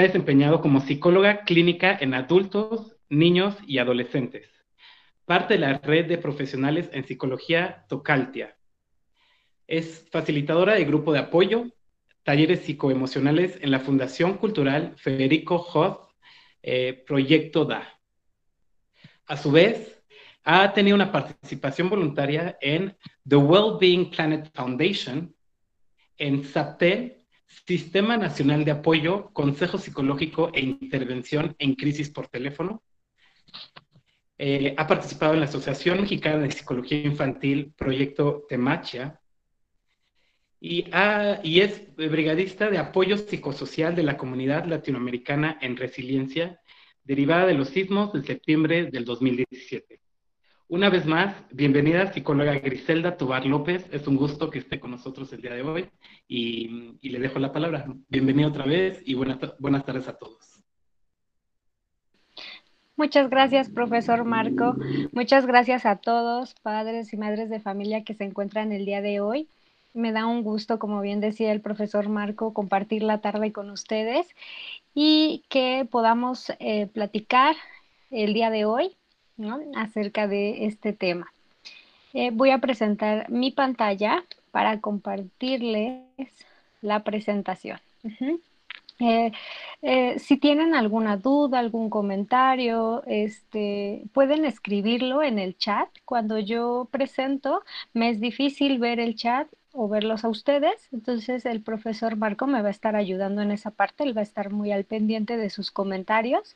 ha desempeñado como psicóloga clínica en adultos, niños y adolescentes. Parte de la red de profesionales en psicología Tocaltia. Es facilitadora de grupo de apoyo, talleres psicoemocionales en la Fundación Cultural Federico Hoth, eh, Proyecto DA. A su vez, ha tenido una participación voluntaria en The Wellbeing Planet Foundation, en SAPTEL, Sistema Nacional de Apoyo, Consejo Psicológico e Intervención en Crisis por Teléfono. Eh, ha participado en la Asociación Mexicana de Psicología Infantil, Proyecto Temachia, y, es brigadista de apoyo psicosocial de la comunidad latinoamericana en resiliencia derivada de los sismos de septiembre del 2017. Una vez más, bienvenida psicóloga Griselda Tobar López. Es un gusto que esté con nosotros el día de hoy y, le dejo la palabra. Bienvenida otra vez y buenas, buenas tardes a todos. Muchas gracias, profesor Marco. Muchas gracias a todos, padres y madres de familia que se encuentran el día de hoy. Me da un gusto, como bien decía el profesor Marco, compartir la tarde con ustedes y que podamos eh, platicar el día de hoy acerca de este tema. Eh, voy a presentar mi pantalla para compartirles la presentación. Eh, si tienen alguna duda, algún comentario, este, pueden escribirlo en el chat. Cuando yo presento, me es difícil ver el chat o verlos a ustedes. Entonces el profesor Marco me va a estar ayudando en esa parte, él va a estar muy al pendiente de sus comentarios.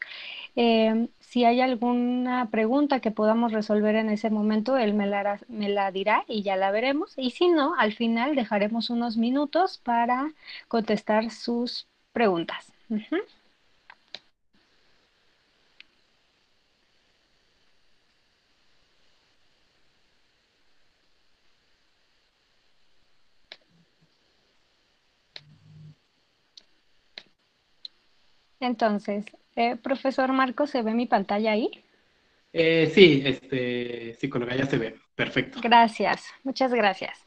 Em, si hay alguna pregunta que podamos resolver en ese momento, él me la, me la dirá y ya la veremos. Y si no, al final dejaremos unos minutos para contestar sus preguntas. Entonces, eh, profesor Marco, ¿se ve mi pantalla ahí? Eh, sí, este, psicóloga, ya se ve. Perfecto. Gracias, muchas gracias.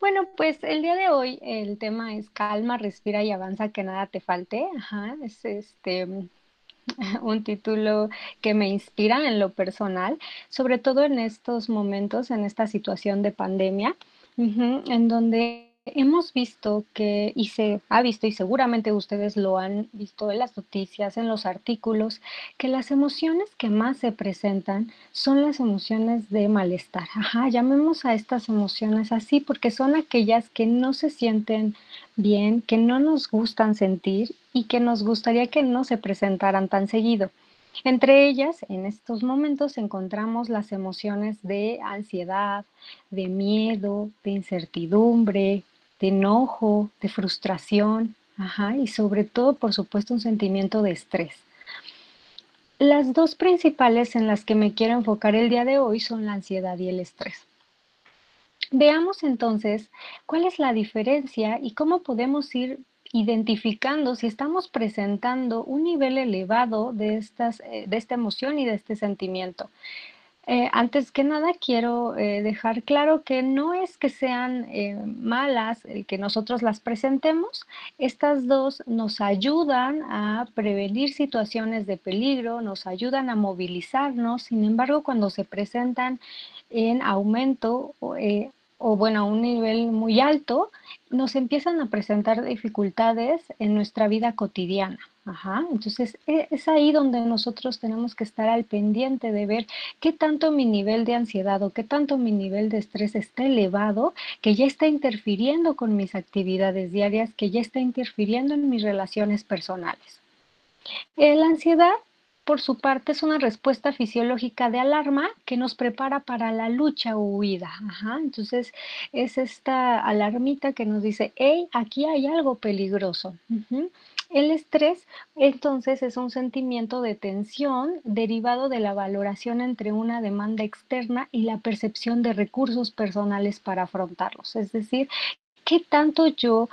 Bueno, pues el día de hoy el tema es calma, respira y avanza, que nada te falte. Ajá, es este un título que me inspira en lo personal, sobre todo en estos momentos, en esta situación de pandemia, en donde hemos visto que, y se ha visto, y seguramente ustedes lo han visto en las noticias, en los artículos, que las emociones que más se presentan son las emociones de malestar. Ajá, llamemos a estas emociones así porque son aquellas que no se sienten bien, que no nos gustan sentir y que nos gustaría que no se presentaran tan seguido. Entre ellas, en estos momentos encontramos las emociones de ansiedad, de miedo, de incertidumbre, de enojo, de frustración, y sobre todo, por supuesto, un sentimiento de estrés. Las dos principales en las que me quiero enfocar el día de hoy son la ansiedad y el estrés. Veamos entonces cuál es la diferencia y cómo podemos ir identificando si estamos presentando un nivel elevado de, estas, eh, de esta emoción y de este sentimiento. Eh, antes que nada, quiero eh, dejar claro que no es que sean eh, malas que nosotros las presentemos. Estas dos nos ayudan a prevenir situaciones de peligro, nos ayudan a movilizarnos. Sin embargo, cuando se presentan en aumento o bueno, a un nivel muy alto, nos empiezan a presentar dificultades en nuestra vida cotidiana. Ajá, entonces e, es ahí donde nosotros tenemos que estar al pendiente de ver qué tanto mi nivel de ansiedad o qué tanto mi nivel de estrés está elevado, que ya está interfiriendo con mis actividades diarias, que ya está interfiriendo en mis relaciones personales. Eh, la ansiedad por su parte, es una respuesta fisiológica de alarma que nos prepara para la lucha o huida. Entonces, es esta alarmita que nos dice, hey, aquí hay algo peligroso. El estrés, entonces, es un sentimiento de tensión derivado de la valoración entre una demanda externa y la percepción de recursos personales para afrontarlos. Es decir, ¿qué tanto yo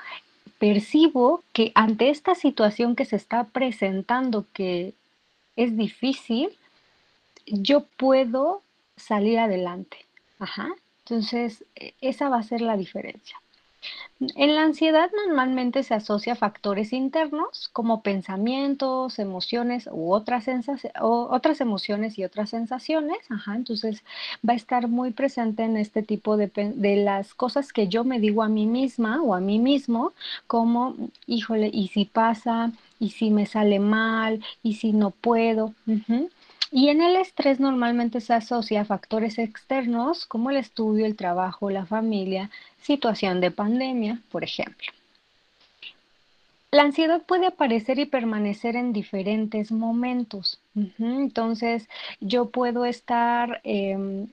percibo que ante esta situación que se está presentando, que es difícil, yo puedo salir adelante. Ajá. Entonces, e, esa va a ser la diferencia. En la ansiedad normalmente se asocia a factores internos como pensamientos, emociones u otras, o otras emociones y otras sensaciones. Ajá, entonces va a estar muy presente en este tipo de, de, las cosas que yo me digo a mí misma o a mí mismo, como, híjole, ¿y si pasa? ¿Y si me sale mal? ¿Y si no puedo? Y en el estrés normalmente se asocia a factores externos como el estudio, el trabajo, la familia, situación de pandemia, por ejemplo. La ansiedad puede aparecer y permanecer en diferentes momentos. Entonces, yo puedo estar, em,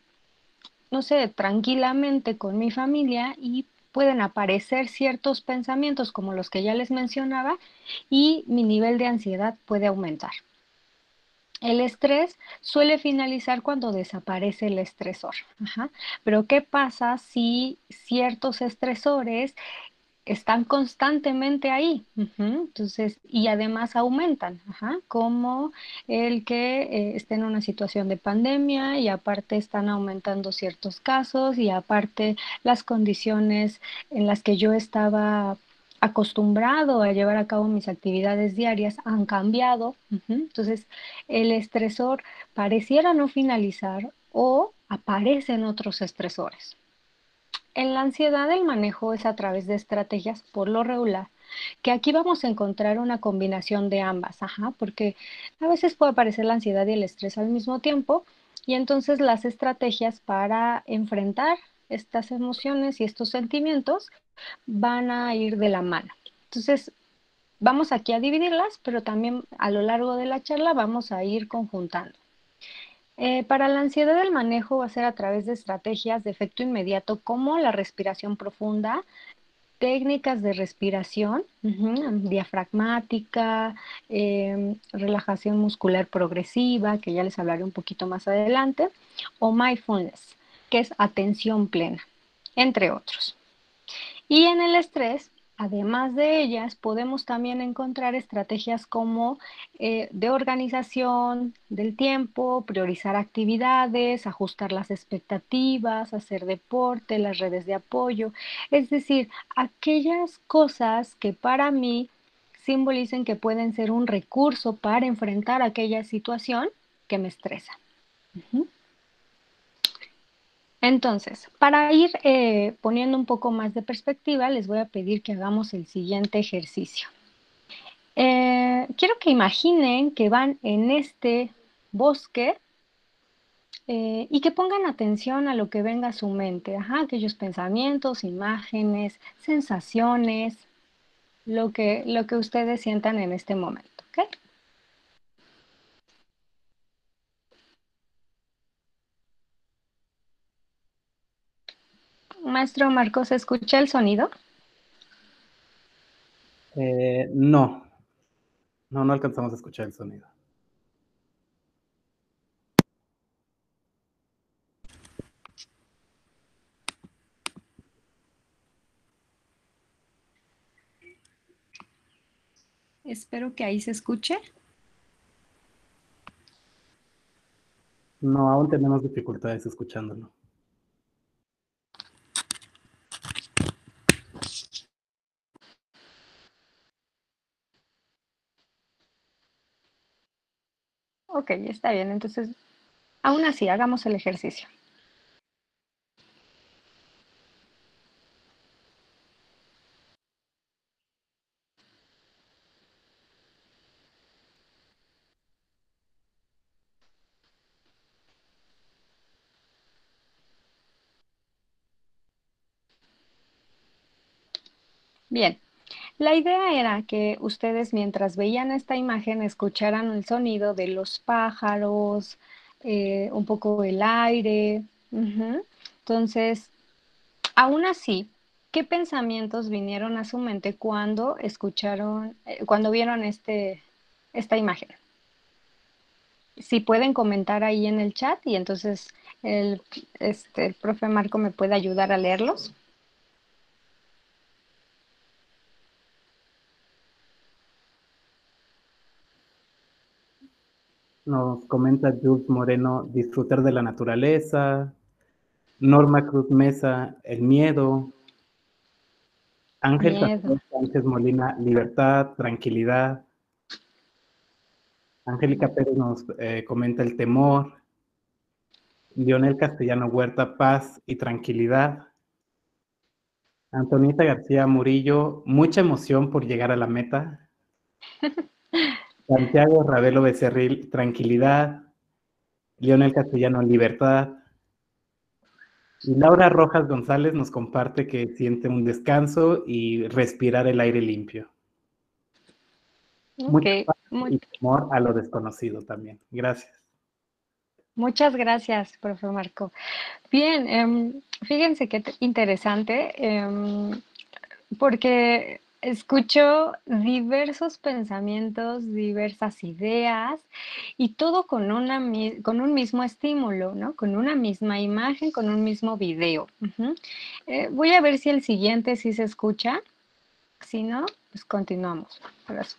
no sé, tranquilamente con mi familia y pueden aparecer ciertos pensamientos como los que ya les mencionaba y mi nivel de ansiedad puede aumentar. El estrés suele finalizar cuando desaparece el estresor. Pero ¿qué pasa si ciertos estresores están constantemente ahí? Entonces, y además aumentan, como el que eh, esté en una situación de pandemia y aparte están aumentando ciertos casos y aparte las condiciones en las que yo estaba acostumbrado a llevar a cabo mis actividades diarias han cambiado. Entonces, el estresor pareciera no finalizar o aparecen otros estresores. En la ansiedad el manejo es a través de estrategias por lo regular, que aquí vamos a encontrar una combinación de ambas, ajá, porque a veces puede aparecer la ansiedad y el estrés al mismo tiempo, y entonces las estrategias para enfrentar estas emociones y estos sentimientos van a ir de la mano. Entonces, vamos aquí a dividirlas, pero también a lo largo de la charla vamos a ir conjuntando. Eh, para la ansiedad el manejo va a ser a través de estrategias de efecto inmediato como la respiración profunda, técnicas de respiración diafragmática, em, relajación muscular progresiva, que ya les hablaré un poquito más adelante, o mindfulness, que es atención plena, entre otros. Y en el estrés, además de ellas, podemos también encontrar estrategias como eh, de organización del tiempo, priorizar actividades, ajustar las expectativas, hacer deporte, las redes de apoyo, es decir, aquellas cosas que para mí simbolicen que pueden ser un recurso para enfrentar aquella situación que me estresa. Entonces, para ir eh, poniendo un poco más de perspectiva, les voy a pedir que hagamos el siguiente ejercicio. Eh, quiero que imaginen que van en este bosque eh, y que pongan atención a lo que venga a su mente, aquellos pensamientos, imágenes, sensaciones, lo que, lo que ustedes sientan en este momento. Maestro Marcos, ¿escucha el sonido? Eh, no. No, no alcanzamos a escuchar el sonido. Espero que ahí se escuche. No, aún tenemos dificultades escuchándolo. Ok, está bien. Entonces, aún así, hagamos el ejercicio. Bien, la idea era que ustedes mientras veían esta imagen escucharan el sonido de los pájaros, eh, un poco el aire. Entonces, aún así, ¿qué pensamientos vinieron a su mente cuando escucharon, eh, cuando vieron este, esta imagen? Si pueden comentar ahí en el chat y entonces el, este, el profe Marco me puede ayudar a leerlos. Nos comenta Jules Moreno, disfrutar de la naturaleza. Norma Cruz Mesa, el miedo. Ángel Sánchez Molina, libertad, tranquilidad. Angélica Pérez nos eh, comenta el temor. Lionel Castellano Huerta, paz y tranquilidad. Antonita García Murillo, mucha emoción por llegar a la meta. Santiago Ravelo Becerril, tranquilidad. Lionel Castellano, libertad. Y Laura Rojas González nos comparte que siente un descanso y respirar el aire limpio. Okay. Mucho amor a lo desconocido también. Gracias. Muchas gracias, profe Marco. Bien, em, fíjense qué interesante, em, porque escucho diversos pensamientos, diversas ideas y todo con, una, con un mismo estímulo, ¿no? Con una misma imagen, con un mismo video. Eh, voy a ver si el siguiente sí se escucha. Si no, pues continuamos. Gracias.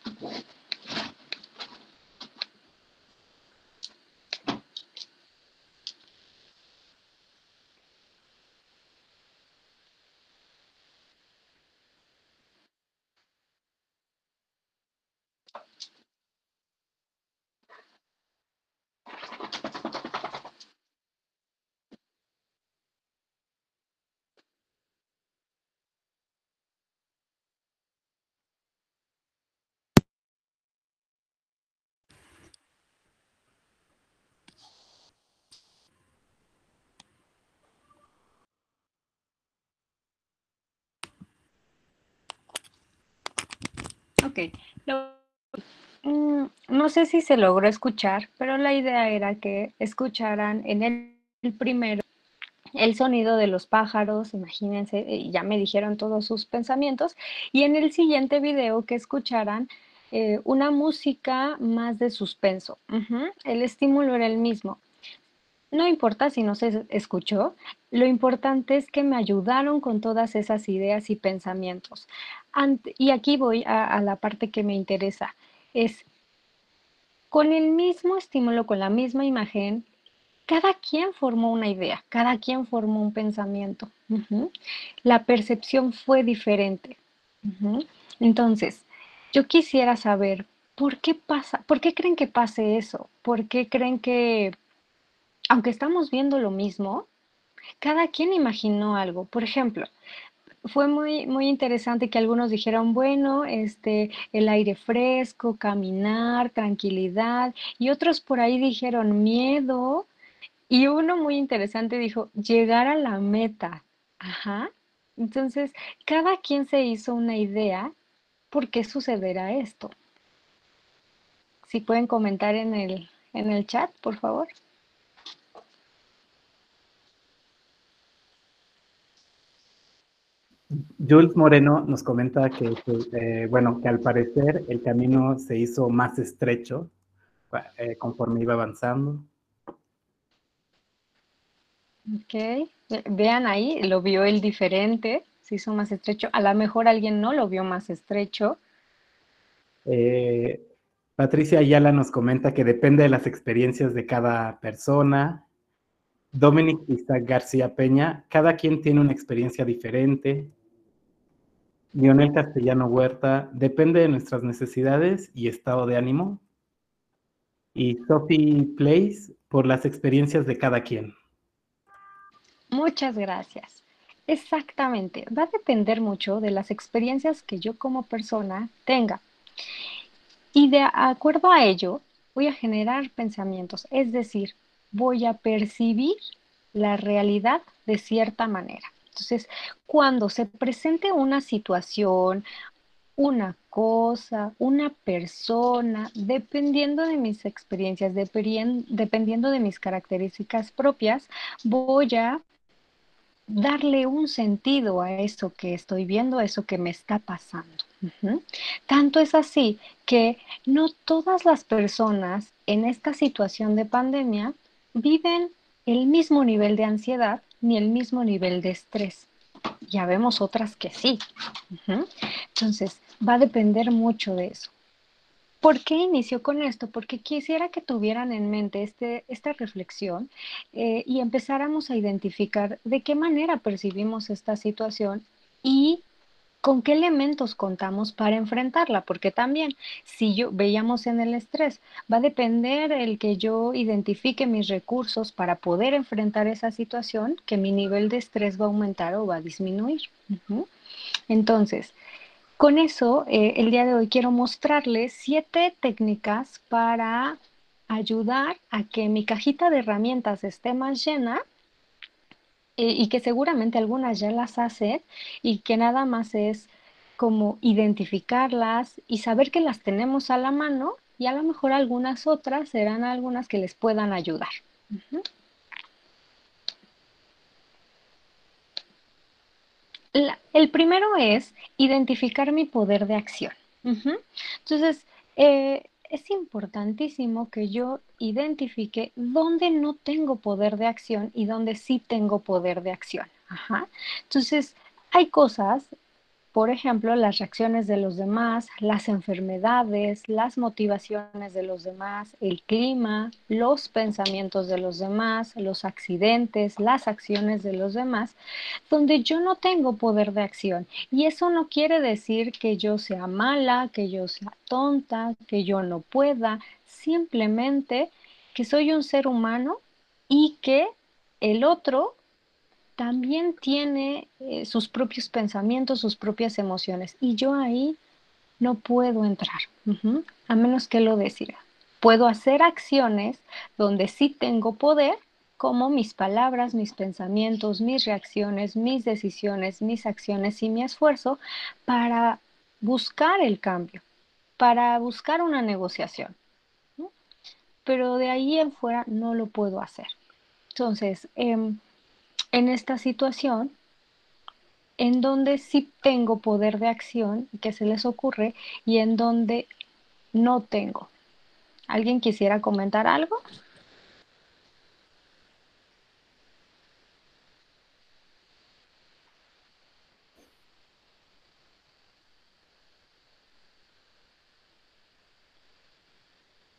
Mm, no sé si se logró escuchar, pero la idea era que escucharan en el, primero el sonido de los pájaros, imagínense, ya me dijeron todos sus pensamientos, y en el siguiente video que escucharan eh, una música más de suspenso. El estímulo era el mismo. No importa si no se escuchó, lo importante es que me ayudaron con todas esas ideas y pensamientos. Y aquí voy a, la parte que me interesa. Es con el mismo estímulo, con la misma imagen, cada quien formó una idea, cada quien formó un pensamiento. La percepción fue diferente. Entonces, yo quisiera saber, ¿por qué pasa? ¿Por qué creen que pase eso? ¿Por qué creen que aunque estamos viendo lo mismo, cada quien imaginó algo. Por ejemplo, fue muy, muy interesante que algunos dijeron, bueno, este, el aire fresco, caminar, tranquilidad, y otros por ahí dijeron miedo, y uno muy interesante dijo, llegar a la meta. Ajá. Entonces, cada quien se hizo una idea por qué sucederá esto. Si pueden comentar en el, en el chat, por favor. Jules Moreno nos comenta que, eh, bueno, que al parecer el camino se hizo más estrecho eh, conforme iba avanzando. Ok, vean ahí, lo vio el diferente, se hizo más estrecho. A lo mejor alguien no lo vio más estrecho. Eh, Patricia Ayala nos comenta que depende de las experiencias de cada persona. Dominic Isaac García Peña, cada quien tiene una experiencia diferente. Lionel Castellano Huerta, depende de nuestras necesidades y estado de ánimo. Y Sophie Place, por las experiencias de cada quien. Muchas gracias. Exactamente, va a depender mucho de las experiencias que yo como persona tenga. Y de acuerdo a ello, voy a generar pensamientos, es decir, voy a percibir la realidad de cierta manera. Entonces, cuando se presente una situación, una cosa, una persona, dependiendo de mis experiencias, dependiendo de mis características propias, voy a darle un sentido a eso que estoy viendo, a eso que me está pasando. Tanto es así que no todas las personas en esta situación de pandemia viven el mismo nivel de ansiedad ni el mismo nivel de estrés. Ya vemos otras que sí. Entonces, va a depender mucho de eso. ¿Por qué inicio con esto? Porque quisiera que tuvieran en mente este, esta reflexión eh, y empezáramos a identificar de qué manera percibimos esta situación y con qué elementos contamos para enfrentarla, porque también si yo veíamos en el estrés, va a depender el que yo identifique mis recursos para poder enfrentar esa situación, que mi nivel de estrés va a aumentar o va a disminuir. Entonces, con eso, eh, el día de hoy quiero mostrarles siete técnicas para ayudar a que mi cajita de herramientas esté más llena eh, y que seguramente algunas ya las hacen y que nada más es como identificarlas y saber que las tenemos a la mano y a lo mejor algunas otras serán algunas que les puedan ayudar. el primero es identificar mi poder de acción. Entonces, eh, es importantísimo que yo identifique dónde no tengo poder de acción y dónde sí tengo poder de acción. Entonces, hay cosas por ejemplo, las reacciones de los demás, las enfermedades, las motivaciones de los demás, el clima, los pensamientos de los demás, los accidentes, las acciones de los demás, donde yo no tengo poder de acción. Y eso no quiere decir que yo sea mala, que yo sea tonta, que yo no pueda, simplemente que soy un ser humano y que el otro también tiene eh, sus propios pensamientos, sus propias emociones. Y yo ahí no puedo entrar, a menos que lo decida. Puedo hacer acciones donde sí tengo poder, como mis palabras, mis pensamientos, mis reacciones, mis decisiones, mis acciones y mi esfuerzo para buscar el cambio, para buscar una negociación. Pero de ahí en fuera no lo puedo hacer. Entonces, em, en esta situación en donde sí tengo poder de acción, que se les ocurre, y en donde no tengo. ¿Alguien quisiera comentar algo?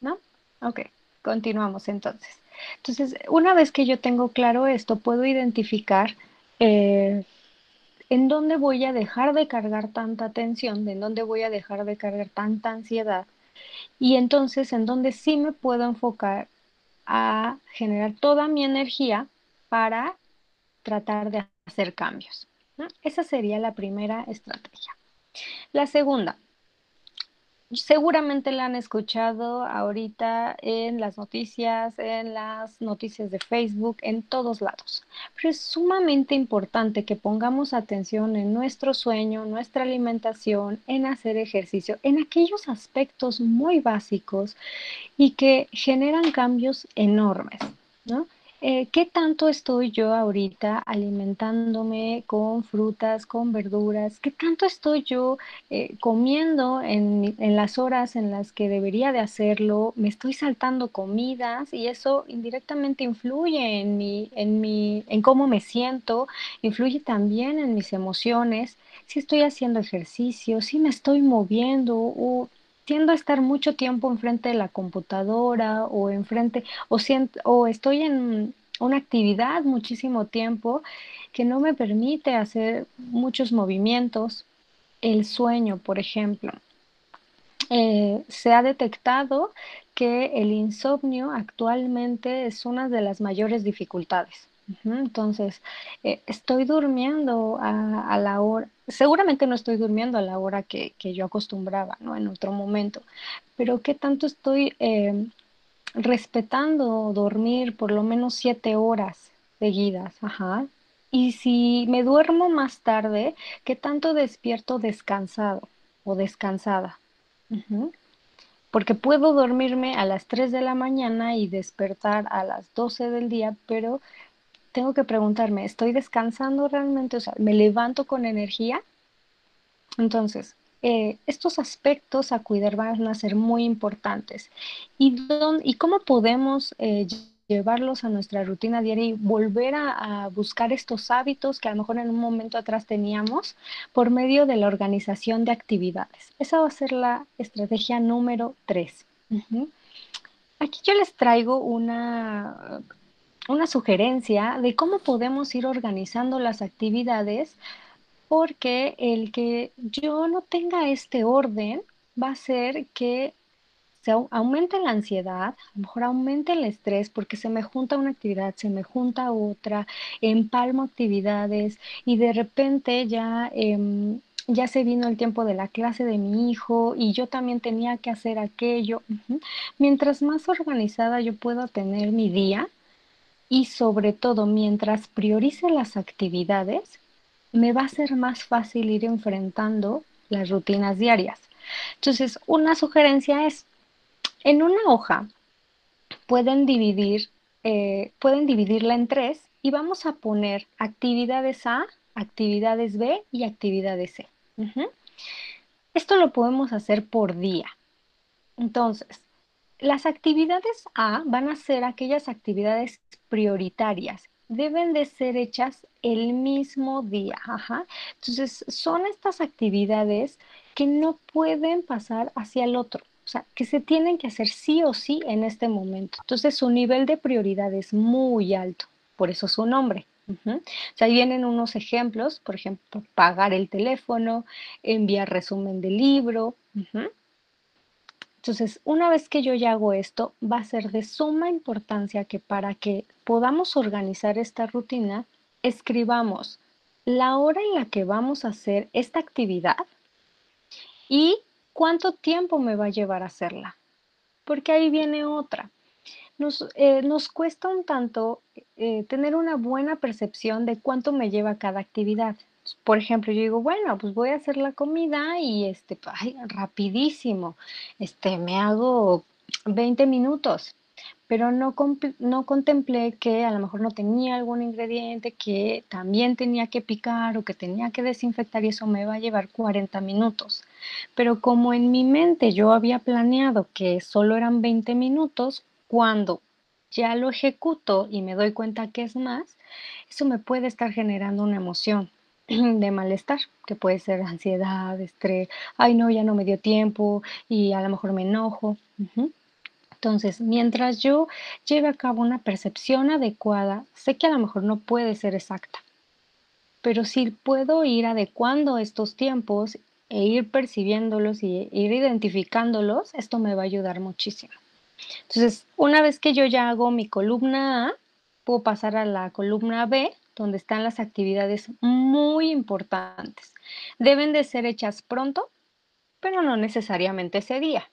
¿No? Ok, continuamos entonces. Entonces, una vez que yo tengo claro esto, puedo identificar eh, en dónde voy a dejar de cargar tanta tensión, en dónde voy a dejar de cargar tanta ansiedad y entonces en dónde sí me puedo enfocar a generar toda mi energía para tratar de hacer cambios. Esa sería la primera estrategia. La segunda, Seguramente la han escuchado ahorita en las noticias, en las noticias de Facebook, en todos lados. Pero es sumamente importante que pongamos atención en nuestro sueño, nuestra alimentación, en hacer ejercicio, en aquellos aspectos muy básicos y que generan cambios enormes, ¿no? Eh, ¿Qué tanto estoy yo ahorita alimentándome con frutas, con verduras? ¿Qué tanto estoy yo eh, comiendo en, las horas en las que debería de hacerlo? ¿Me estoy saltando comidas? Y eso indirectamente influye en mi, en mi, en cómo me siento, influye también en mis emociones. Si estoy haciendo ejercicio, si me estoy moviendo o tiendo a estar mucho tiempo enfrente de la computadora o enfrente, o, siento, o estoy en una actividad muchísimo tiempo que no me permite hacer muchos movimientos. El sueño, por ejemplo. Eh, se ha detectado que el insomnio actualmente es una de las mayores dificultades. Entonces, eh, estoy durmiendo a, la hora, seguramente no estoy durmiendo a la hora que, yo acostumbraba, ¿no? En otro momento, pero ¿qué tanto estoy eh, respetando dormir por lo menos siete horas seguidas? Ajá. Y si me duermo más tarde, ¿qué tanto despierto descansado o descansada? Porque puedo dormirme a las 3 de la mañana y despertar a las 12 del día, pero tengo que preguntarme, ¿estoy descansando realmente? O sea, ¿me levanto con energía? Entonces, eh, estos aspectos a cuidar van a ser muy importantes. ¿Y, y cómo podemos eh, llevarlos a nuestra rutina diaria y volver a, buscar estos hábitos que a lo mejor en un momento atrás teníamos por medio de la organización de actividades? Esa va a ser la estrategia número tres. Aquí yo les traigo una una sugerencia de cómo podemos ir organizando las actividades porque el que yo no tenga este orden va a ser que se aumente la ansiedad, a lo mejor aumente el estrés porque se me junta una actividad, se me junta otra, empalmo actividades y de repente ya, em, ya se vino el tiempo de la clase de mi hijo y yo también tenía que hacer aquello. Mientras más organizada yo puedo tener mi día y sobre todo mientras priorice las actividades, me va a ser más fácil ir enfrentando las rutinas diarias. Entonces, una sugerencia es, en una hoja pueden dividir, eh, pueden dividirla en tres y vamos a poner actividades A, actividades B y actividades C. Esto lo podemos hacer por día. Entonces, las actividades A van a ser aquellas actividades prioritarias. Deben de ser hechas el mismo día. Entonces, son estas actividades que no pueden pasar hacia el otro. O sea, que se tienen que hacer sí o sí en este momento. Entonces, su nivel de prioridad es muy alto, por eso su nombre. O sea, ahí vienen unos ejemplos, por ejemplo, pagar el teléfono, enviar resumen del libro. Entonces, una vez que yo ya hago esto, va a ser de suma importancia que para que podamos organizar esta rutina, escribamos la hora en la que vamos a hacer esta actividad y ¿Cuánto tiempo me va a llevar a hacerla? Porque ahí viene otra. Nos, eh, cuesta un tanto eh, tener una buena percepción de cuánto me lleva cada actividad. Por ejemplo, yo digo, bueno, pues voy a hacer la comida y este, ay, rapidísimo, este, me hago 20 minutos pero no, no contemplé que a lo mejor no tenía algún ingrediente que también tenía que picar o que tenía que desinfectar y eso me va a llevar 40 minutos. Pero como en mi mente yo había planeado que solo eran 20 minutos, cuando ya lo ejecuto y me doy cuenta que es más, eso me puede estar generando una emoción de malestar, que puede ser ansiedad, estrés, ay no, ya no me dio tiempo y a lo mejor me enojo. Entonces, mientras yo lleve a cabo una percepción adecuada, sé que a lo mejor no puede ser exacta, pero si puedo ir adecuando estos tiempos e ir percibiéndolos y ir identificándolos, esto me va a ayudar muchísimo. Entonces, una vez que yo ya hago mi columna A, puedo pasar a la columna B, donde están las actividades muy importantes. Deben de ser hechas pronto, pero no necesariamente ese día.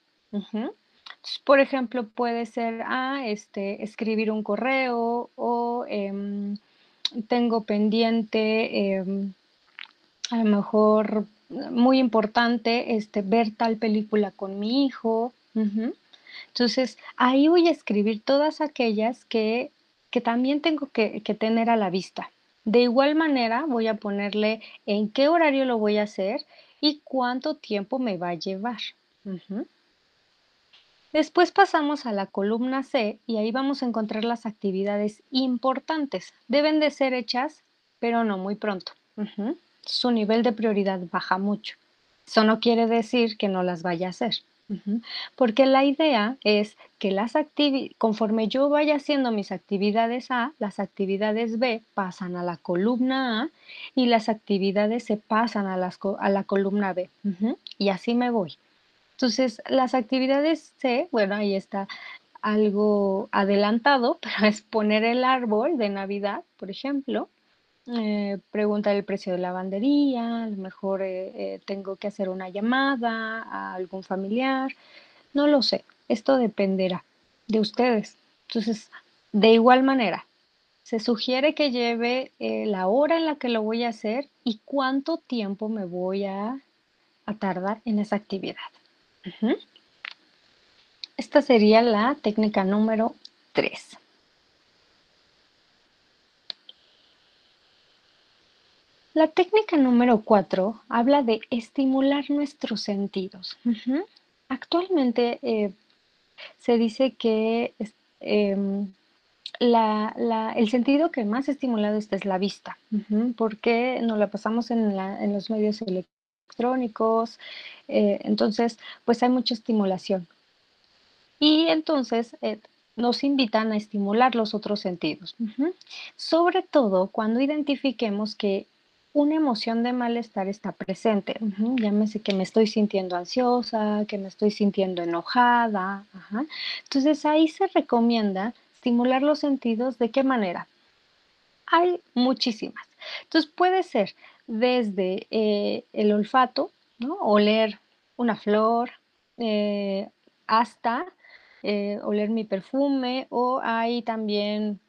Por ejemplo, puede ser, ah, este, escribir un correo o em, tengo pendiente, em, a lo mejor muy importante, este, ver tal película con mi hijo. Entonces, ahí voy a escribir todas aquellas que, que también tengo que, tener a la vista. De igual manera, voy a ponerle en qué horario lo voy a hacer y cuánto tiempo me va a llevar. Después pasamos a la columna C y ahí vamos a encontrar las actividades importantes. Deben de ser hechas, pero no muy pronto. Su nivel de prioridad baja mucho. Eso no quiere decir que no las vaya a hacer. Porque la idea es que las conforme yo vaya haciendo mis actividades A, las actividades B pasan a la columna A y las actividades se pasan a, a la columna B. Y así me voy. Entonces, las actividades C, bueno, ahí está algo adelantado, pero es poner el árbol de Navidad, por ejemplo, eh, preguntar el precio de la lavandería, a lo mejor eh, eh, tengo que hacer una llamada a algún familiar, no lo sé, esto dependerá de ustedes. Entonces, de igual manera, se sugiere que lleve la hora en la que lo voy a hacer y cuánto tiempo me voy a tardar en esa actividad. Esta sería la técnica número 3. La técnica número 4 habla de estimular nuestros sentidos. Actualmente eh, se dice que em, el sentido que más estimulado está es la vista, porque nos la pasamos en, en los medios electrónicos electrónicos, eh, entonces pues hay mucha estimulación. Y entonces eh, nos invitan a estimular los otros sentidos, sobre todo cuando identifiquemos que una emoción de malestar está presente. Llámese que me estoy sintiendo ansiosa, que me estoy sintiendo enojada. Entonces ahí se recomienda estimular los sentidos de qué manera. Hay muchísimas. Entonces puede ser desde eh, el olfato, oler una flor, eh, hasta eh, oler mi perfume o hay también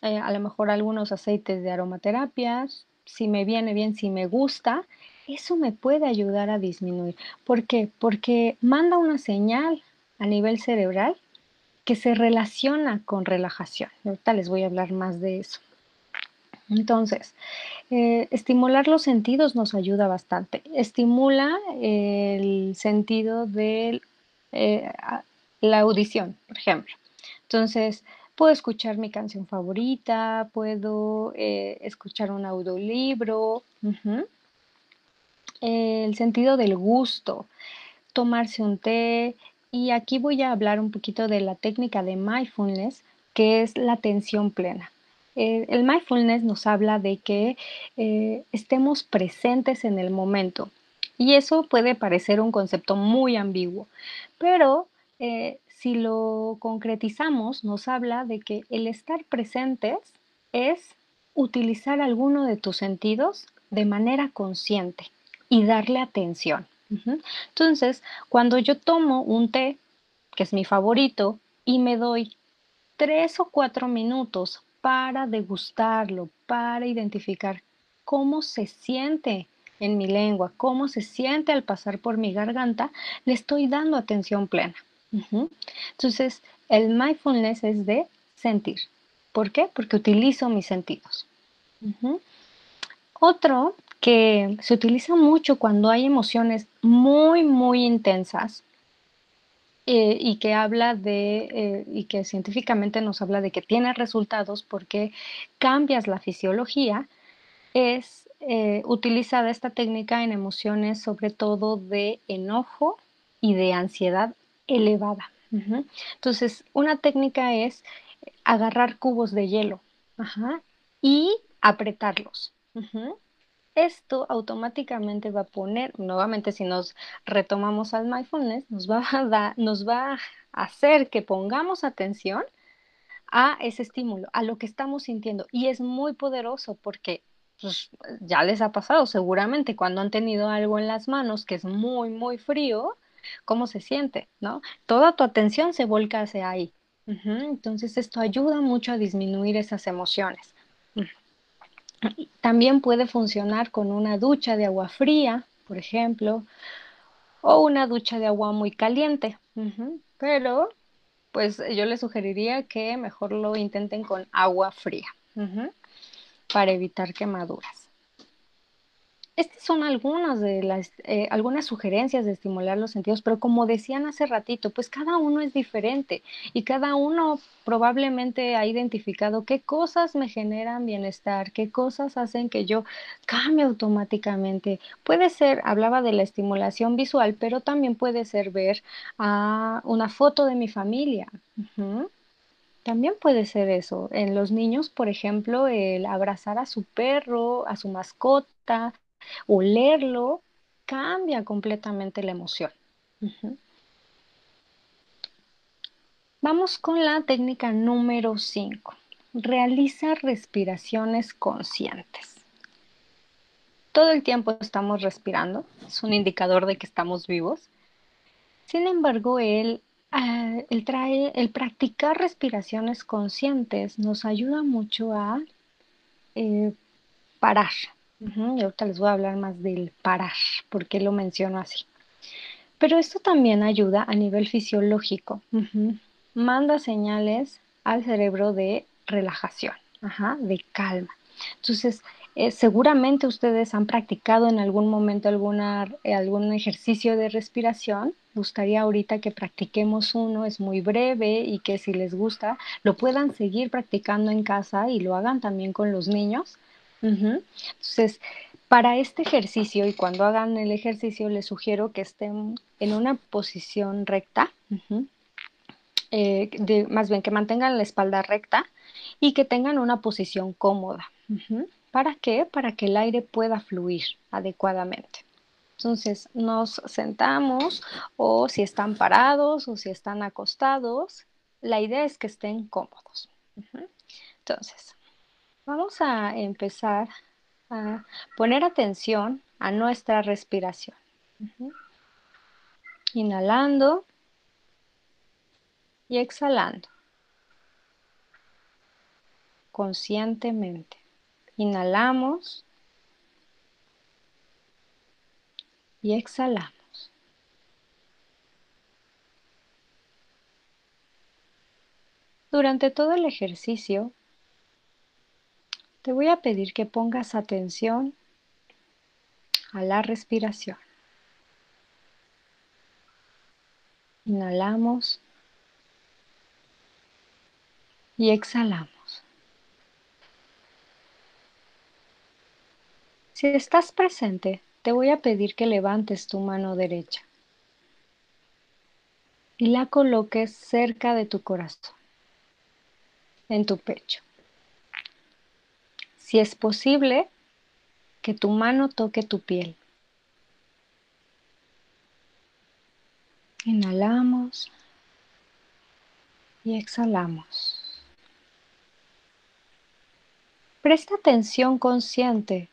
a lo mejor algunos aceites de aromaterapias, si me viene bien, si me gusta, eso me puede ayudar a disminuir. ¿Por qué? Porque manda una señal a nivel cerebral que se relaciona con relajación. Ahorita les voy a hablar más de eso. Entonces, eh, estimular los sentidos nos ayuda bastante. Estimula el sentido de eh, la audición, por ejemplo. Entonces, puedo escuchar mi canción favorita, puedo eh, escuchar un audiolibro. el sentido del gusto, tomarse un té. Y aquí voy a hablar un poquito de la técnica de mindfulness, que es la atención plena. Eh, el mindfulness nos habla de que eh, estemos presentes en el momento. Y eso puede parecer un concepto muy ambiguo, pero eh, si lo concretizamos, nos habla de que el estar presentes es utilizar alguno de tus sentidos de manera consciente y darle atención. Entonces, cuando yo tomo un té, que es mi favorito, y me doy tres o cuatro minutos para degustarlo, para identificar cómo se siente en mi lengua, cómo se siente al pasar por mi garganta, le estoy dando atención plena. Entonces, el mindfulness es de sentir. ¿Por qué? Porque utilizo mis sentidos. Otro que se utiliza mucho cuando hay emociones muy, muy intensas eh, y que habla de, eh, y que científicamente nos habla de que tiene resultados porque cambias la fisiología, es eh, utilizada esta técnica en emociones sobre todo de enojo y de ansiedad elevada. Entonces, una técnica es agarrar cubos de hielo y apretarlos. Esto automáticamente va a poner, nuevamente si nos retomamos al mindfulness, nos va a, nos va a hacer que pongamos atención a ese estímulo, a lo que estamos sintiendo. Y es muy poderoso porque pues, ya les ha pasado seguramente cuando han tenido algo en las manos que es muy, muy frío, cómo se siente, ¿no? Toda tu atención se volca hacia ahí. Entonces esto ayuda mucho a disminuir esas emociones. También puede funcionar con una ducha de agua fría, por ejemplo, o una ducha de agua muy caliente. Pero, pues yo les sugeriría que mejor lo intenten con agua fría para evitar quemaduras. Estas son algunas de las eh, algunas sugerencias de estimular los sentidos, pero como decían hace ratito, pues cada uno es diferente y cada uno probablemente ha identificado qué cosas me generan bienestar, qué cosas hacen que yo cambie automáticamente. Puede ser, hablaba de la estimulación visual, pero también puede ser ver a una foto de mi familia. También puede ser eso. En los niños, por ejemplo, el abrazar a su perro, a su mascota, Olerlo cambia completamente la emoción. Vamos con la técnica número 5. Realiza respiraciones conscientes. Todo el tiempo estamos respirando, es un indicador de que estamos vivos. Sin embargo, el, ah, trae, el practicar respiraciones conscientes nos ayuda mucho a eh, parar, y ahorita les voy a hablar más del parar, porque lo menciono así. Pero esto también ayuda a nivel fisiológico. Manda señales al cerebro de relajación, de calma. Entonces, eh, seguramente ustedes han practicado en algún momento alguna, eh, algún ejercicio de respiración. Gustaría ahorita que practiquemos uno, es muy breve y que si les gusta lo puedan seguir practicando en casa y lo hagan también con los niños entonces, para este ejercicio y cuando hagan el ejercicio, les sugiero que estén en una posición recta, eh, más bien que mantengan la espalda recta y que tengan una posición cómoda. ¿Para qué? Para que el aire pueda fluir adecuadamente. Entonces nos sentamos o si están parados o si están acostados, la idea es que estén cómodos. Entonces, vamos a empezar a poner atención a nuestra respiración. Inhalando y exhalando conscientemente. Inhalamos y exhalamos. Durante todo el ejercicio, te voy a pedir que pongas atención a la respiración. Inhalamos y exhalamos. Si estás presente, te voy a pedir que levantes tu mano derecha y la coloques cerca de tu corazón, en tu pecho. Si es posible, que tu mano toque tu piel. Inhalamos y exhalamos. Presta atención consciente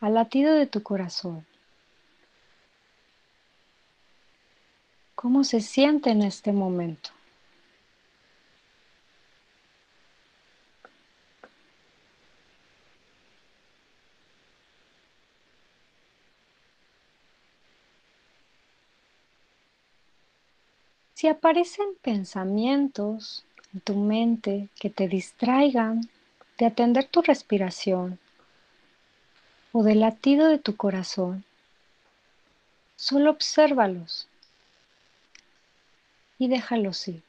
al latido de tu corazón. ¿Cómo se siente en este momento? Si aparecen pensamientos en tu mente que te distraigan de atender tu respiración o del latido de tu corazón, solo obsérvalos y déjalos ir.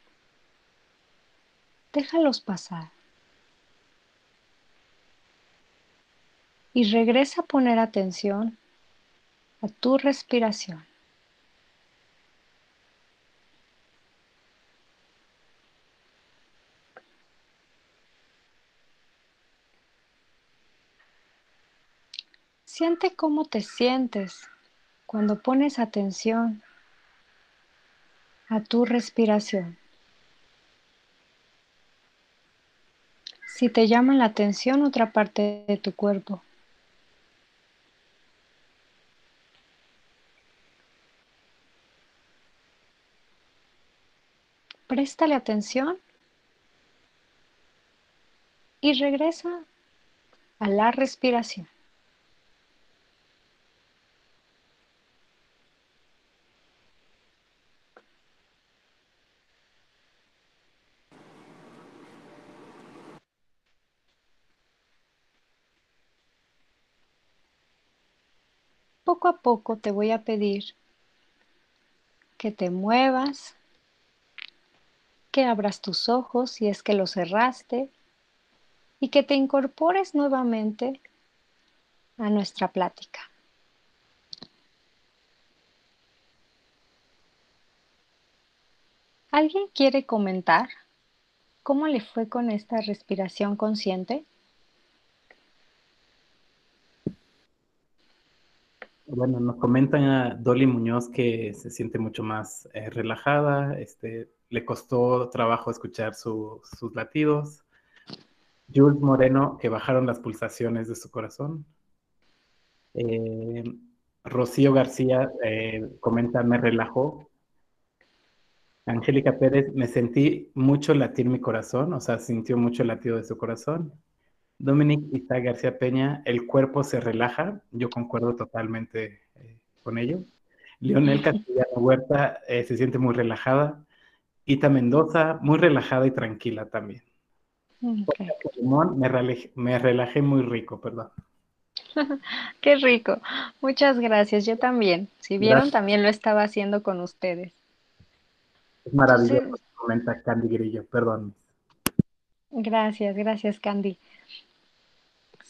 Déjalos pasar. Y regresa a poner atención a tu respiración. Siente cómo te sientes cuando pones atención a tu respiración. Si te llama la atención otra parte de tu cuerpo. Préstale atención y regresa a la respiración. Poco a poco te voy a pedir que te muevas, que abras tus ojos si es que los cerraste y que te incorpores nuevamente a nuestra plática. ¿Alguien quiere comentar cómo le fue con esta respiración consciente? Bueno, nos comentan a Dolly Muñoz que se siente mucho más eh, relajada, este, le costó trabajo escuchar sus latidos. Jules Moreno, que bajaron las pulsaciones de su corazón. Eh, Rocío García eh, comenta, me relajó. Angélica Pérez, me sentí mucho latir mi corazón, o sea, sintió mucho el latido de su corazón. Dominic García Peña, el cuerpo se relaja, yo concuerdo totalmente eh, con ello. Leonel Castellano Huerta eh, se siente muy relajada. Ita Mendoza, muy relajada y tranquila también. me, relajé, me relajé muy rico, perdón. Qué rico. Muchas gracias. Yo también. Si vieron, también lo estaba haciendo con ustedes. Es maravilloso, comenta Candy Grillo, perdón. Gracias, gracias, Candy.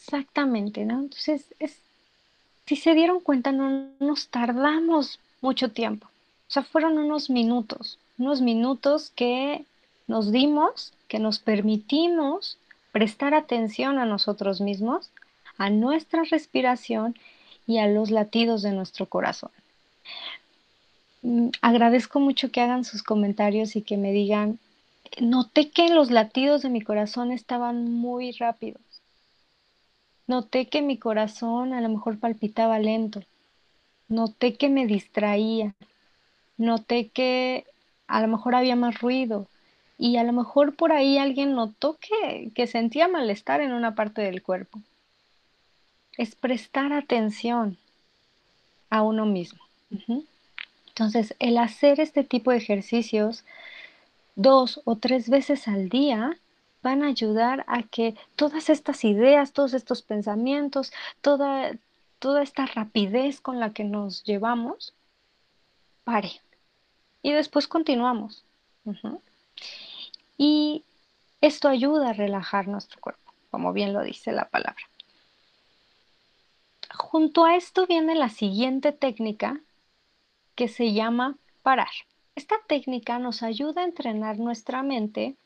Exactamente, ¿no? Entonces, es, si se dieron cuenta, no nos tardamos mucho tiempo. O sea, fueron unos minutos, unos minutos que nos dimos, que nos permitimos prestar atención a nosotros mismos a nuestra respiración y a los latidos de nuestro corazón. Mm, agradezco mucho que hagan sus comentarios y que me digan, noté que los latidos de mi corazón estaban muy rápidos. Noté que mi corazón a lo mejor palpitaba lento. Noté que me distraía. Noté que a lo mejor había más ruido. Y a lo mejor por ahí alguien notó que, que sentía malestar en una parte del cuerpo. Es prestar atención a uno mismo. Entonces, el hacer este tipo de ejercicios dos o tres veces al día van a ayudar a que todas estas ideas, todos estos pensamientos, toda, toda esta rapidez con la que nos llevamos, pare. Y después continuamos. Y esto ayuda a relajar nuestro cuerpo, como bien lo dice la palabra. Junto a esto viene la siguiente técnica que se llama parar. Esta técnica nos ayuda a entrenar nuestra mente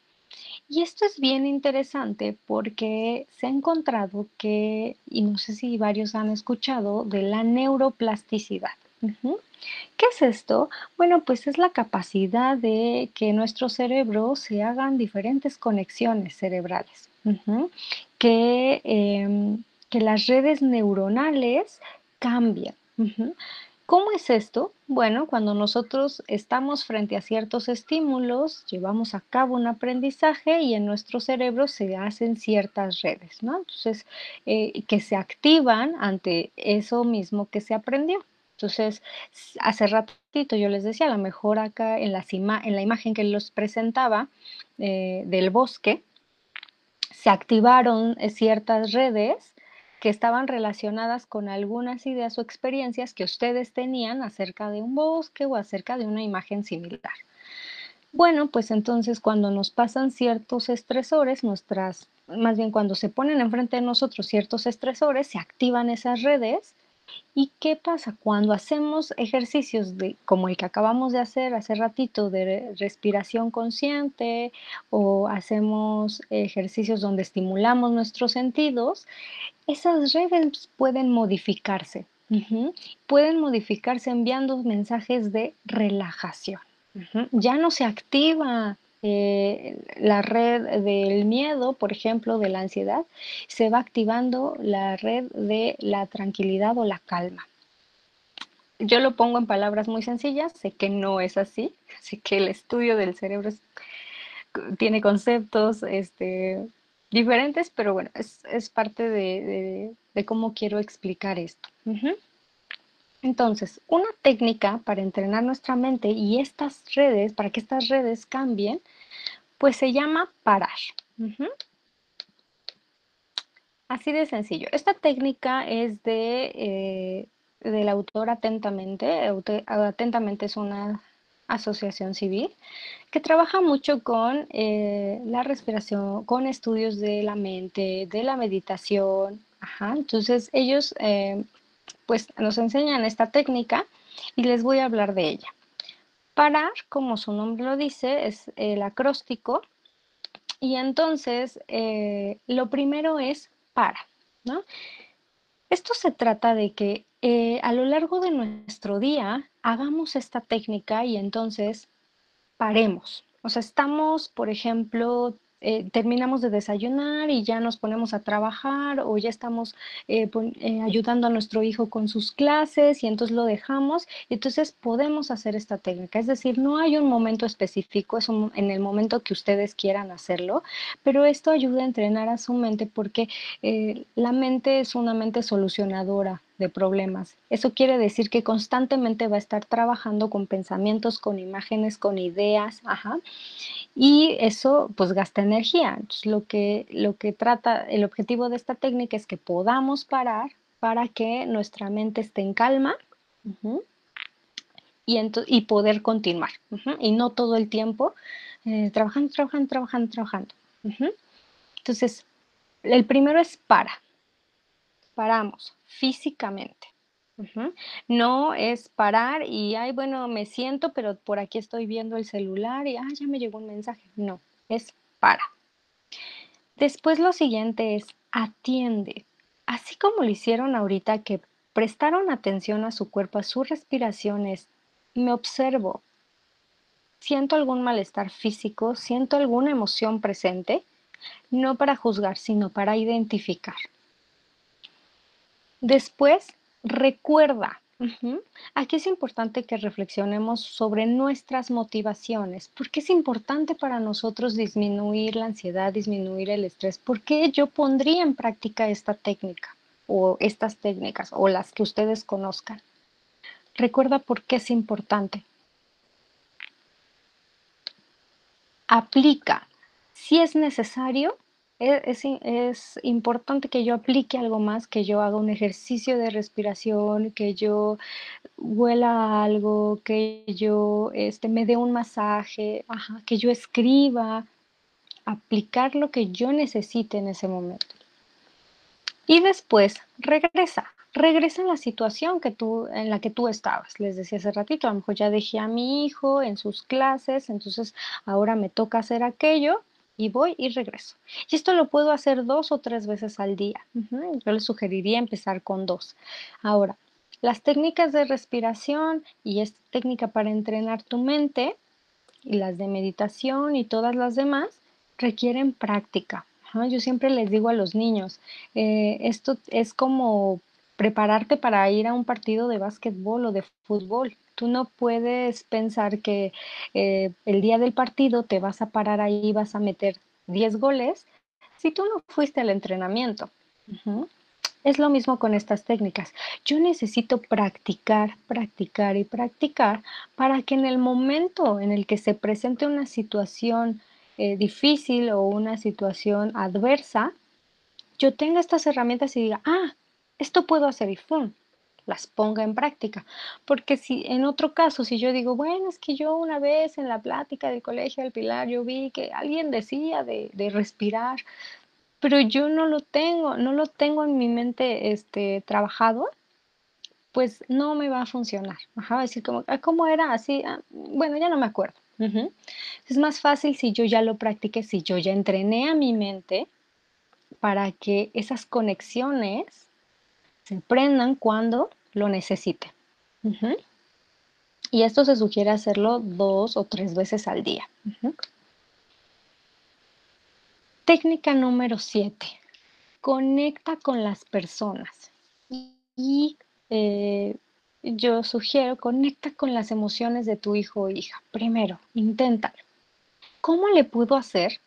y esto es bien interesante porque se ha encontrado que, y no sé si varios han escuchado, de la neuroplasticidad. ¿Qué es esto? Bueno, pues es la capacidad de que nuestro cerebro se hagan diferentes conexiones cerebrales, que, em, que las redes neuronales cambian. ¿Cómo es esto? Bueno, cuando nosotros estamos frente a ciertos estímulos, llevamos a cabo un aprendizaje y en nuestro cerebro se hacen ciertas redes, ¿no? Entonces, eh, que se activan ante eso mismo que se aprendió. Entonces, hace ratito yo les decía, a lo mejor acá en, en la imagen que los presentaba eh, del bosque, se activaron eh, ciertas redes que estaban relacionadas con algunas ideas o experiencias que ustedes tenían acerca de un bosque o acerca de una imagen similar. Bueno, pues entonces cuando nos pasan ciertos estresores, nuestras, más bien cuando se ponen enfrente de nosotros ciertos estresores, se activan esas redes ¿Y qué pasa? Cuando hacemos ejercicios de, como el que acabamos de hacer hace ratito de respiración consciente o hacemos ejercicios donde estimulamos nuestros sentidos, esas redes pueden modificarse. Pueden modificarse enviando mensajes de relajación. Ya no se activa eh, la red del miedo, por ejemplo, de la ansiedad, se va activando la red de la tranquilidad o la calma. Yo lo pongo en palabras muy sencillas, sé que no es así, sé que el estudio del cerebro tiene conceptos este, diferentes, pero bueno, es, parte de, cómo quiero explicar esto. Entonces, una técnica para entrenar nuestra mente y estas redes, para que estas redes cambien, pues se llama parar. Así de sencillo. Esta técnica es de, eh, del autor Atentamente. Atentamente es una asociación civil que trabaja mucho con eh, la respiración, con estudios de la mente, de la meditación. Entonces ellos eh, pues nos enseñan esta técnica y les voy a hablar de ella. Parar, como su nombre lo dice, es el acróstico y entonces eh, lo primero es para, ¿no? Esto se trata de que eh, a lo largo de nuestro día hagamos esta técnica y entonces paremos. O sea, estamos, por ejemplo, eh, terminamos de desayunar y ya nos ponemos a trabajar o ya estamos eh, eh, ayudando a nuestro hijo con sus clases y entonces lo dejamos. Y entonces podemos hacer esta técnica. Es decir, no hay un momento específico, es en el momento que ustedes quieran hacerlo, pero esto ayuda a entrenar a su mente porque la mente es una mente solucionadora de problemas. Eso quiere decir que constantemente va a estar trabajando con pensamientos, con imágenes, con ideas, ajá. Y eso pues gasta energía. Entonces lo que, lo que trata, el objetivo de esta técnica es que podamos parar para que nuestra mente esté en calma y, poder continuar. Y no todo el tiempo eh, trabajando, trabajando, trabajando, trabajando. Entonces, el primero es para paramos físicamente. No es parar y, ay, bueno, me siento, pero por aquí estoy viendo el celular y, ay, ya me llegó un mensaje. No, es para. Después lo siguiente es atiende. así como lo hicieron ahorita, que prestaron atención a su cuerpo, a sus respiraciones, me observo, siento algún malestar físico, siento alguna emoción presente, no para juzgar, sino para identificar. Después, recuerda. Aquí es importante que reflexionemos sobre nuestras motivaciones. ¿Por qué es importante para nosotros disminuir la ansiedad, disminuir el estrés? ¿Por qué yo pondría en práctica esta técnica o estas técnicas o las que ustedes conozcan? Recuerda por qué es importante. Aplica. Si es necesario, e, es, importante que yo aplique algo más, que yo haga un ejercicio de respiración, que yo huela algo, que yo este, me dé un masaje, que yo escriba, aplicar lo que yo necesite en ese momento. Y después regresa, regresa a la situación que tú, en la que tú estabas. Les decía hace ratito, a lo mejor ya dejé a mi hijo en sus clases, entonces ahora me toca hacer aquello y voy y regreso. Y esto lo puedo hacer dos o tres veces al día. Yo les sugeriría empezar con dos. Ahora, las técnicas de respiración y esta técnica para entrenar tu mente y las de meditación y todas las demás requieren práctica. Yo siempre les digo a los niños, eh, esto es como prepararte para ir a un partido de básquetbol o de fútbol. Tú no puedes pensar que eh, el día del partido te vas a parar ahí y vas a meter 10 goles si tú no fuiste al entrenamiento. Es lo mismo con estas técnicas. Yo necesito practicar, practicar y practicar para que en el momento en el que se presente una situación eh, difícil o una situación adversa, yo tenga estas herramientas y diga, ah, esto puedo hacer y ¡fum! las ponga en práctica. Porque si en otro caso, si yo digo, bueno, es que yo una vez en la plática del colegio del Pilar, yo vi que alguien decía de, respirar, pero yo no lo tengo, no lo tengo en mi mente este, trabajado, pues no me va a funcionar. Ajá, decir como, ah, ¿cómo era? Así, ah, bueno, ya no me acuerdo. Es más fácil si yo ya lo practiqué, si yo ya entrené a mi mente para que esas conexiones se prendan cuando lo necesite. Y esto se sugiere hacerlo dos o tres veces al día. Técnica número siete. Conecta con las personas. Y eh, yo sugiero, conecta con las emociones de tu hijo o hija. Primero, inténtalo. ¿Cómo le puedo hacer?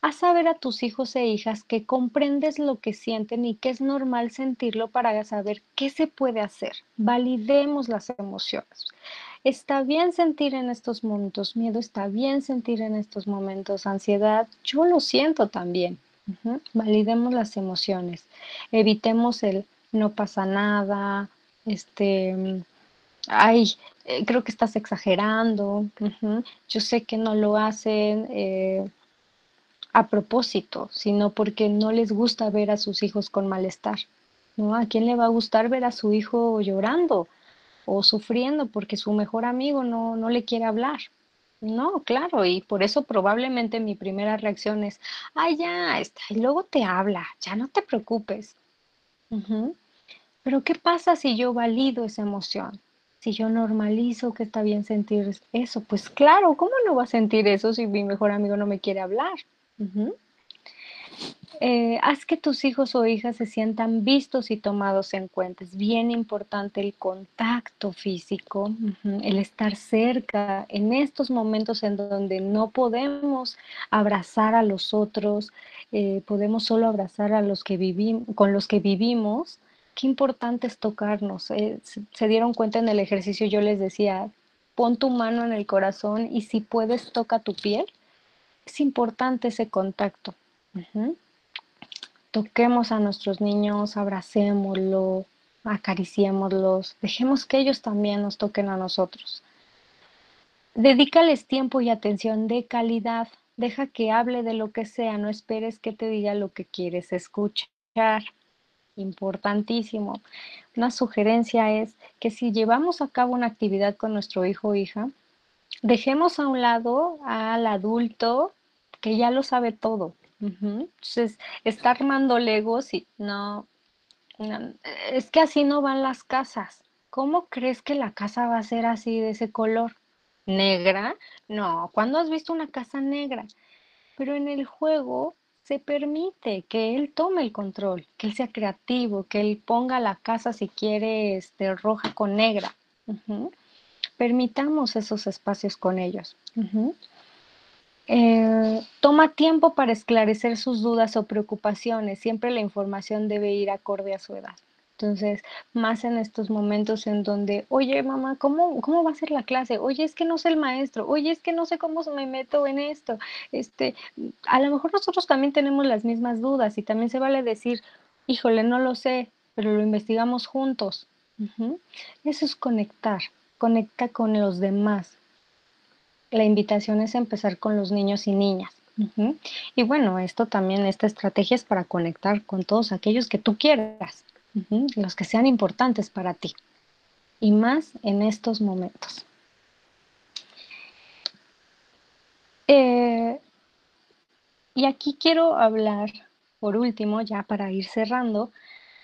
A saber a tus hijos e hijas que comprendes lo que sienten y que es normal sentirlo para saber qué se puede hacer. Validemos las emociones. Está bien sentir en estos momentos miedo, está bien sentir en estos momentos ansiedad. Yo lo siento también. Validemos las emociones. Evitemos el no pasa nada, este, ay, eh, creo que estás exagerando, yo sé que no lo hacen, eh, a propósito, sino porque no les gusta ver a sus hijos con malestar. ¿no? ¿A quién le va a gustar ver a su hijo llorando o sufriendo porque su mejor amigo no, no le quiere hablar? No, claro, y por eso probablemente mi primera reacción es, ay, ya, está, y luego te habla, ya no te preocupes. Pero ¿qué pasa si yo valido esa emoción? Si yo normalizo que está bien sentir eso, pues claro, ¿cómo no va a sentir eso si mi mejor amigo no me quiere hablar? Eh, haz que tus hijos o hijas se sientan vistos y tomados en cuenta. Es bien importante el contacto físico, el estar cerca en estos momentos en donde no podemos abrazar a los otros, eh, podemos solo abrazar a los que vivimos, con los que vivimos. Qué importante es tocarnos. Eh, se dieron cuenta en el ejercicio, yo les decía, pon tu mano en el corazón y si puedes toca tu piel es importante ese contacto. Toquemos a nuestros niños, abracémoslo, acariciémoslos, dejemos que ellos también nos toquen a nosotros. Dedícales tiempo y atención de calidad. Deja que hable de lo que sea, no esperes que te diga lo que quieres escuchar. Importantísimo. Una sugerencia es que si llevamos a cabo una actividad con nuestro hijo o hija, dejemos a un lado al adulto que ya lo sabe todo. Entonces, está armando legos y no, es que así no van las casas. ¿Cómo crees que la casa va a ser así de ese color? ¿Negra? No, ¿cuándo has visto una casa negra? Pero en el juego se permite que él tome el control, que él sea creativo, que él ponga la casa si quiere este, roja con negra. Permitamos esos espacios con ellos. Eh, toma tiempo para esclarecer sus dudas o preocupaciones. Siempre la información debe ir acorde a su edad. Entonces, más en estos momentos en donde, oye, mamá, ¿cómo, ¿cómo va a ser la clase? Oye, es que no sé el maestro. Oye, es que no sé cómo me meto en esto. Este, a lo mejor nosotros también tenemos las mismas dudas y también se vale decir, híjole, no lo sé, pero lo investigamos juntos. Eso es conectar, conecta con los demás. La invitación es empezar con los niños y niñas. Y bueno, esto también, esta estrategia es para conectar con todos aquellos que tú quieras los que sean importantes para ti y más en estos momentos. Eh, y aquí quiero hablar, por último, ya para ir cerrando,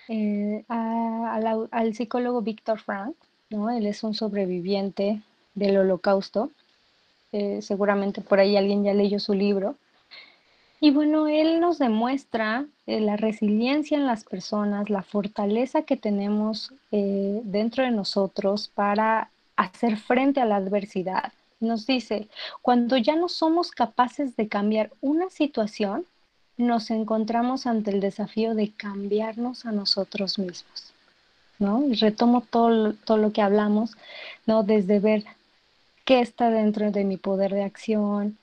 eh, al psicólogo Víctor Frank. ¿no? Él es un sobreviviente del holocausto. Eh, seguramente por ahí alguien ya leyó su libro. Y bueno, él nos demuestra eh, la resiliencia en las personas, la fortaleza que tenemos eh, dentro de nosotros para hacer frente a la adversidad. Nos dice, cuando ya no somos capaces de cambiar una situación, nos encontramos ante el desafío de cambiarnos a nosotros mismos. ¿no? Y retomo todo, todo lo que hablamos, ¿no? Desde ver qué está dentro de mi poder de acción,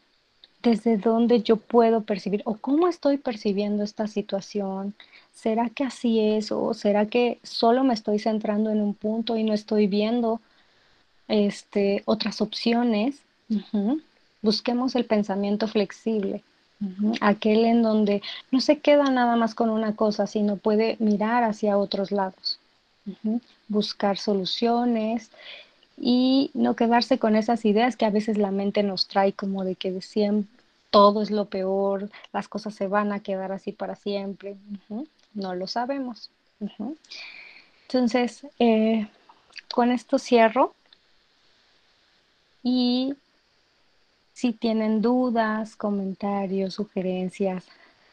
desde dónde yo puedo percibir o cómo estoy percibiendo esta situación. ¿Será que así es o será que solo me estoy centrando en un punto y no estoy viendo este, otras opciones? Busquemos el pensamiento flexible, aquel en donde no se queda nada más con una cosa, sino puede mirar hacia otros lados, buscar soluciones y no quedarse con esas ideas que a veces la mente nos trae como de que decían todo es lo peor, las cosas se van a quedar así para siempre. No lo sabemos. Entonces, eh, con esto cierro y si tienen dudas, comentarios, sugerencias,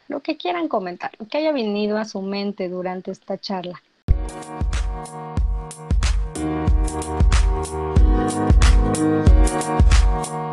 lo que quieran comentar, lo que haya venido a su mente durante esta charla. Música